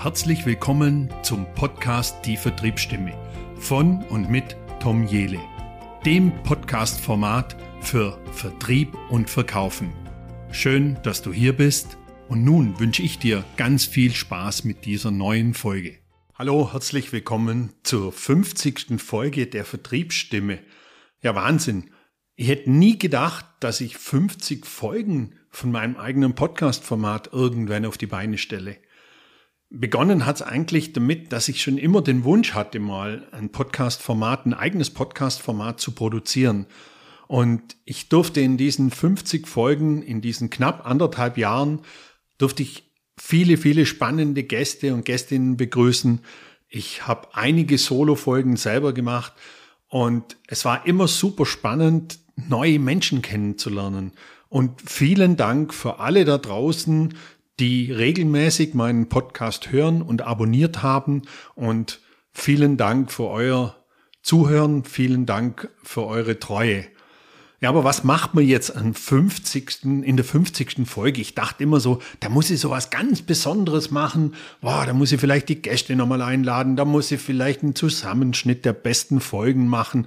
herzlich willkommen zum Podcast Die Vertriebsstimme von und mit Tom Jele, dem Podcast-Format für Vertrieb und Verkaufen. Schön, dass du hier bist und nun wünsche ich dir ganz viel Spaß mit dieser neuen Folge. Hallo, herzlich willkommen zur 50. Folge der Vertriebsstimme. Ja, Wahnsinn. Ich hätte nie gedacht, dass ich 50 Folgen von meinem eigenen Podcast-Format irgendwann auf die Beine stelle. Begonnen hat es eigentlich damit, dass ich schon immer den Wunsch hatte, mal ein Podcast-Format, ein eigenes Podcast-Format zu produzieren. Und ich durfte in diesen 50 Folgen, in diesen knapp anderthalb Jahren, durfte ich viele, viele spannende Gäste und Gästinnen begrüßen. Ich habe einige Solo-Folgen selber gemacht und es war immer super spannend, neue Menschen kennenzulernen. Und vielen Dank für alle da draußen, die regelmäßig meinen Podcast hören und abonniert haben. Und vielen Dank für euer Zuhören, vielen Dank für eure Treue. Ja, aber was macht man jetzt am 50. in der 50. Folge? Ich dachte immer so, da muss ich so was ganz Besonderes machen. Boah, da muss ich vielleicht die Gäste nochmal einladen, da muss ich vielleicht einen Zusammenschnitt der besten Folgen machen.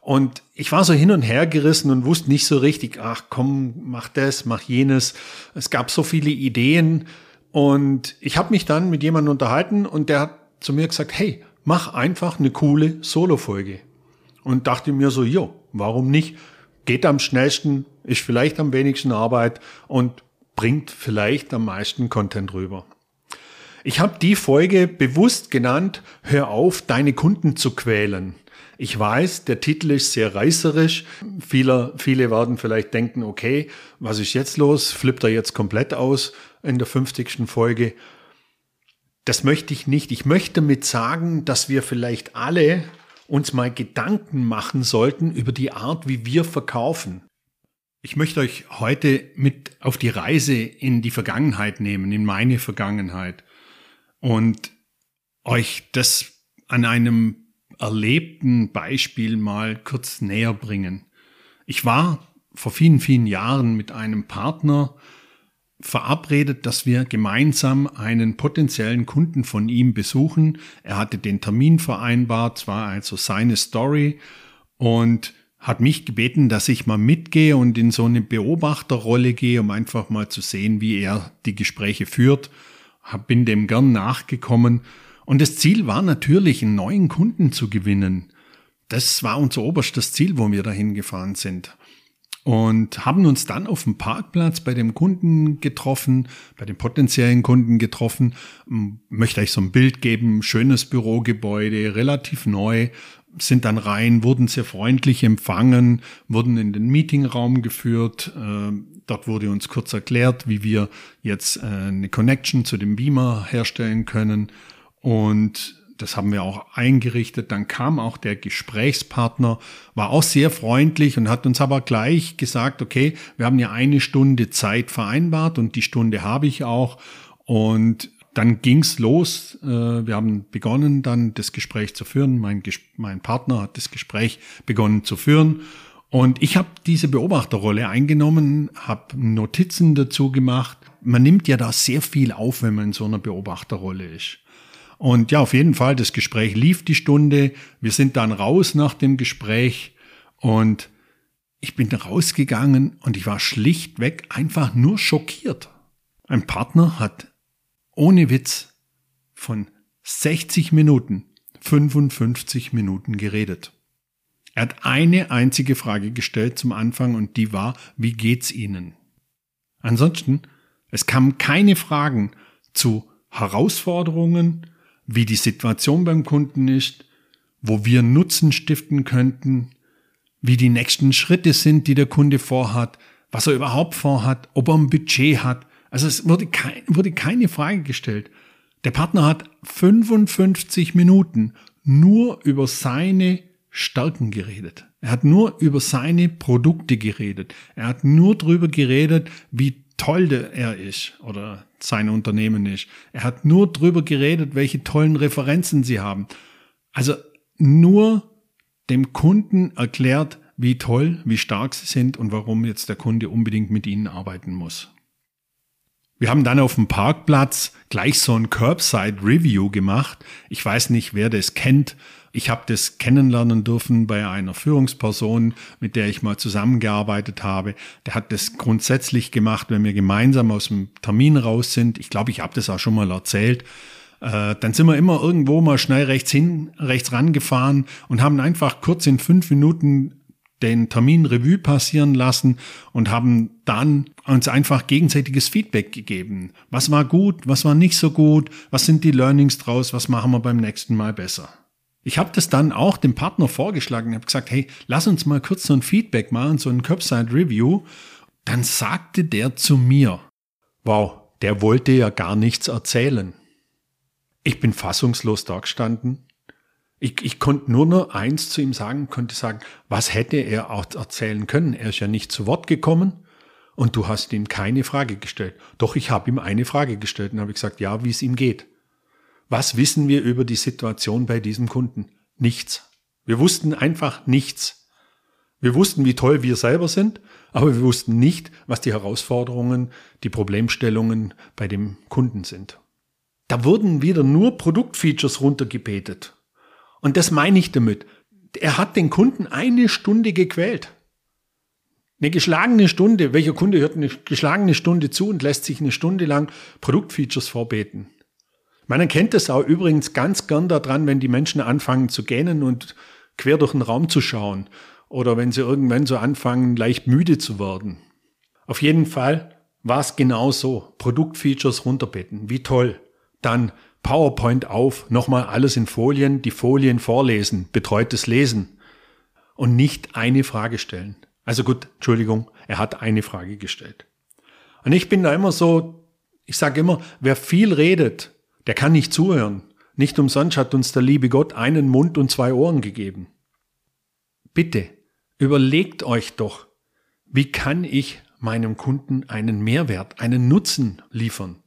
Und ich war so hin und her gerissen und wusste nicht so richtig, ach komm, mach das, mach jenes. Es gab so viele Ideen und ich habe mich dann mit jemandem unterhalten und der hat zu mir gesagt, hey, mach einfach eine coole Solo-Folge. Und dachte mir so, jo, warum nicht? Geht am schnellsten, ist vielleicht am wenigsten Arbeit und bringt vielleicht am meisten Content rüber. Ich habe die Folge bewusst genannt, hör auf, deine Kunden zu quälen. Ich weiß, der Titel ist sehr reißerisch. Viele, viele werden vielleicht denken, okay, was ist jetzt los? Flippt er jetzt komplett aus in der 50. Folge? Das möchte ich nicht. Ich möchte damit sagen, dass wir vielleicht alle uns mal Gedanken machen sollten über die Art, wie wir verkaufen. Ich möchte euch heute mit auf die Reise in die Vergangenheit nehmen, in meine Vergangenheit und euch das an einem erlebten Beispiel mal kurz näher bringen. Ich war vor vielen, vielen Jahren mit einem Partner verabredet, dass wir gemeinsam einen potenziellen Kunden von ihm besuchen. Er hatte den Termin vereinbart, zwar also seine Story und hat mich gebeten, dass ich mal mitgehe und in so eine Beobachterrolle gehe, um einfach mal zu sehen, wie er die Gespräche führt. Bin dem gern nachgekommen und das Ziel war natürlich, einen neuen Kunden zu gewinnen. Das war unser oberstes Ziel, wo wir dahin gefahren sind. Und haben uns dann auf dem Parkplatz bei dem Kunden getroffen, bei dem potenziellen Kunden getroffen. Möchte euch so ein Bild geben, schönes Bürogebäude, relativ neu, sind dann rein, wurden sehr freundlich empfangen, wurden in den Meetingraum geführt. Äh, dort wurde uns kurz erklärt, wie wir jetzt äh, eine Connection zu dem Beamer herstellen können und das haben wir auch eingerichtet. Dann kam auch der Gesprächspartner, war auch sehr freundlich und hat uns aber gleich gesagt, okay, wir haben ja eine Stunde Zeit vereinbart und die Stunde habe ich auch. Und dann ging's los. Äh, wir haben begonnen, dann das Gespräch zu führen. Mein, mein Partner hat das Gespräch begonnen zu führen. Und ich habe diese Beobachterrolle eingenommen, habe Notizen dazu gemacht. Man nimmt ja da sehr viel auf, wenn man in so einer Beobachterrolle ist. Und ja, auf jeden Fall, das Gespräch lief die Stunde. Wir sind dann raus nach dem Gespräch und ich bin rausgegangen und ich war schlichtweg einfach nur schockiert. Ein Partner hat ohne Witz von 60 Minuten 55 Minuten geredet. Er hat eine einzige Frage gestellt zum Anfang und die war, wie geht's Ihnen? Ansonsten, es kamen keine Fragen zu Herausforderungen, wie die Situation beim Kunden ist, wo wir Nutzen stiften könnten, wie die nächsten Schritte sind, die der Kunde vorhat, was er überhaupt vorhat, ob er ein Budget hat. Also es wurde, kein, wurde keine Frage gestellt. Der Partner hat 55 Minuten nur über seine Stärken geredet. Er hat nur über seine Produkte geredet. Er hat nur darüber geredet, wie toll er ist oder sein Unternehmen ist. Er hat nur drüber geredet, welche tollen Referenzen sie haben. Also nur dem Kunden erklärt, wie toll, wie stark sie sind und warum jetzt der Kunde unbedingt mit ihnen arbeiten muss. Wir haben dann auf dem Parkplatz gleich so ein Curbside Review gemacht. Ich weiß nicht, wer das kennt. Ich habe das kennenlernen dürfen bei einer Führungsperson, mit der ich mal zusammengearbeitet habe. Der hat das grundsätzlich gemacht, wenn wir gemeinsam aus dem Termin raus sind. Ich glaube, ich habe das auch schon mal erzählt. Äh, dann sind wir immer irgendwo mal schnell rechts hin, rechts rangefahren und haben einfach kurz in fünf Minuten den Termin Revue passieren lassen und haben dann uns einfach gegenseitiges Feedback gegeben. Was war gut, was war nicht so gut, was sind die Learnings draus, was machen wir beim nächsten Mal besser. Ich habe das dann auch dem Partner vorgeschlagen, habe gesagt, hey, lass uns mal kurz so ein Feedback machen, so ein Curbside Review. Dann sagte der zu mir, wow, der wollte ja gar nichts erzählen. Ich bin fassungslos da gestanden. Ich, ich konnte nur noch eins zu ihm sagen, konnte sagen, was hätte er auch erzählen können? Er ist ja nicht zu Wort gekommen und du hast ihm keine Frage gestellt. Doch ich habe ihm eine Frage gestellt und habe gesagt, ja, wie es ihm geht. Was wissen wir über die Situation bei diesem Kunden? Nichts. Wir wussten einfach nichts. Wir wussten, wie toll wir selber sind, aber wir wussten nicht, was die Herausforderungen, die Problemstellungen bei dem Kunden sind. Da wurden wieder nur Produktfeatures runtergebetet. Und das meine ich damit. Er hat den Kunden eine Stunde gequält. Eine geschlagene Stunde. Welcher Kunde hört eine geschlagene Stunde zu und lässt sich eine Stunde lang Produktfeatures vorbeten? Man erkennt es auch übrigens ganz gern daran, wenn die Menschen anfangen zu gähnen und quer durch den Raum zu schauen oder wenn sie irgendwann so anfangen, leicht müde zu werden. Auf jeden Fall war es genau so. Produktfeatures runterbeten. Wie toll. Dann PowerPoint auf, nochmal alles in Folien, die Folien vorlesen, betreutes Lesen und nicht eine Frage stellen. Also gut, Entschuldigung, er hat eine Frage gestellt. Und ich bin da immer so, ich sage immer, wer viel redet, der kann nicht zuhören. Nicht umsonst hat uns der liebe Gott einen Mund und zwei Ohren gegeben. Bitte, überlegt euch doch, wie kann ich meinem Kunden einen Mehrwert, einen Nutzen liefern?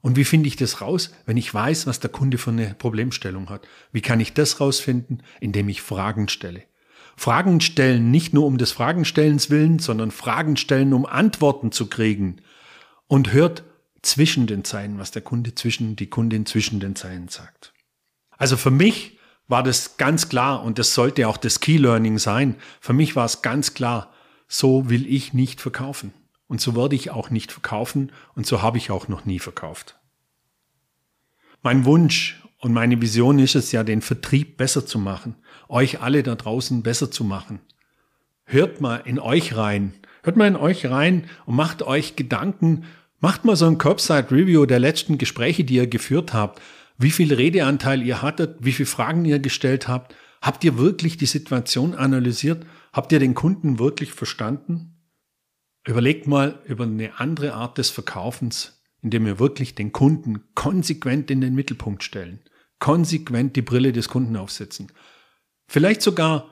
Und wie finde ich das raus, wenn ich weiß, was der Kunde für eine Problemstellung hat? Wie kann ich das rausfinden, indem ich Fragen stelle? Fragen stellen nicht nur um des Fragenstellens willen, sondern Fragen stellen, um Antworten zu kriegen. Und hört zwischen den Zeilen, was der Kunde zwischen, die Kundin zwischen den Zeilen sagt. Also für mich war das ganz klar und das sollte auch das Key Learning sein. Für mich war es ganz klar, so will ich nicht verkaufen. Und so werde ich auch nicht verkaufen und so habe ich auch noch nie verkauft. Mein Wunsch und meine Vision ist es ja, den Vertrieb besser zu machen, euch alle da draußen besser zu machen. Hört mal in euch rein, hört mal in euch rein und macht euch Gedanken, macht mal so ein Curbside Review der letzten Gespräche, die ihr geführt habt, wie viel Redeanteil ihr hattet, wie viele Fragen ihr gestellt habt. Habt ihr wirklich die Situation analysiert? Habt ihr den Kunden wirklich verstanden? Überlegt mal über eine andere Art des Verkaufens, indem wir wirklich den Kunden konsequent in den Mittelpunkt stellen, konsequent die Brille des Kunden aufsetzen. Vielleicht sogar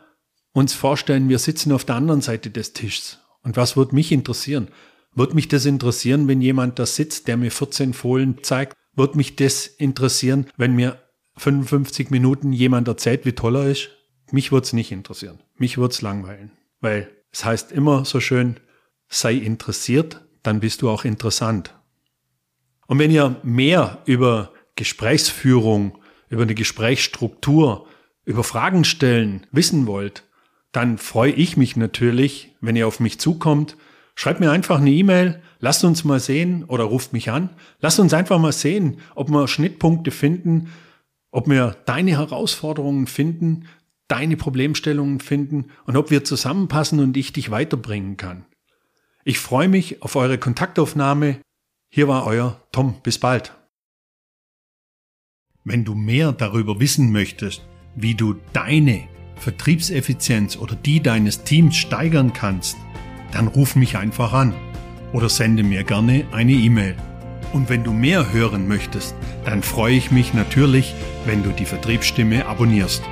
uns vorstellen, wir sitzen auf der anderen Seite des Tischs. Und was wird mich interessieren? Wird mich das interessieren, wenn jemand da sitzt, der mir 14 Folien zeigt? Wird mich das interessieren, wenn mir 55 Minuten jemand erzählt, wie toll er ist? Mich wird's nicht interessieren. Mich wird's langweilen. Weil es heißt immer so schön, sei interessiert, dann bist du auch interessant. Und wenn ihr mehr über Gesprächsführung, über eine Gesprächsstruktur, über Fragen stellen wissen wollt, dann freue ich mich natürlich, wenn ihr auf mich zukommt. Schreibt mir einfach eine E-Mail, lasst uns mal sehen oder ruft mich an. Lasst uns einfach mal sehen, ob wir Schnittpunkte finden, ob wir deine Herausforderungen finden, deine Problemstellungen finden und ob wir zusammenpassen und ich dich weiterbringen kann. Ich freue mich auf eure Kontaktaufnahme. Hier war euer Tom. Bis bald. Wenn du mehr darüber wissen möchtest, wie du deine Vertriebseffizienz oder die deines Teams steigern kannst, dann ruf mich einfach an oder sende mir gerne eine E-Mail. Und wenn du mehr hören möchtest, dann freue ich mich natürlich, wenn du die Vertriebsstimme abonnierst.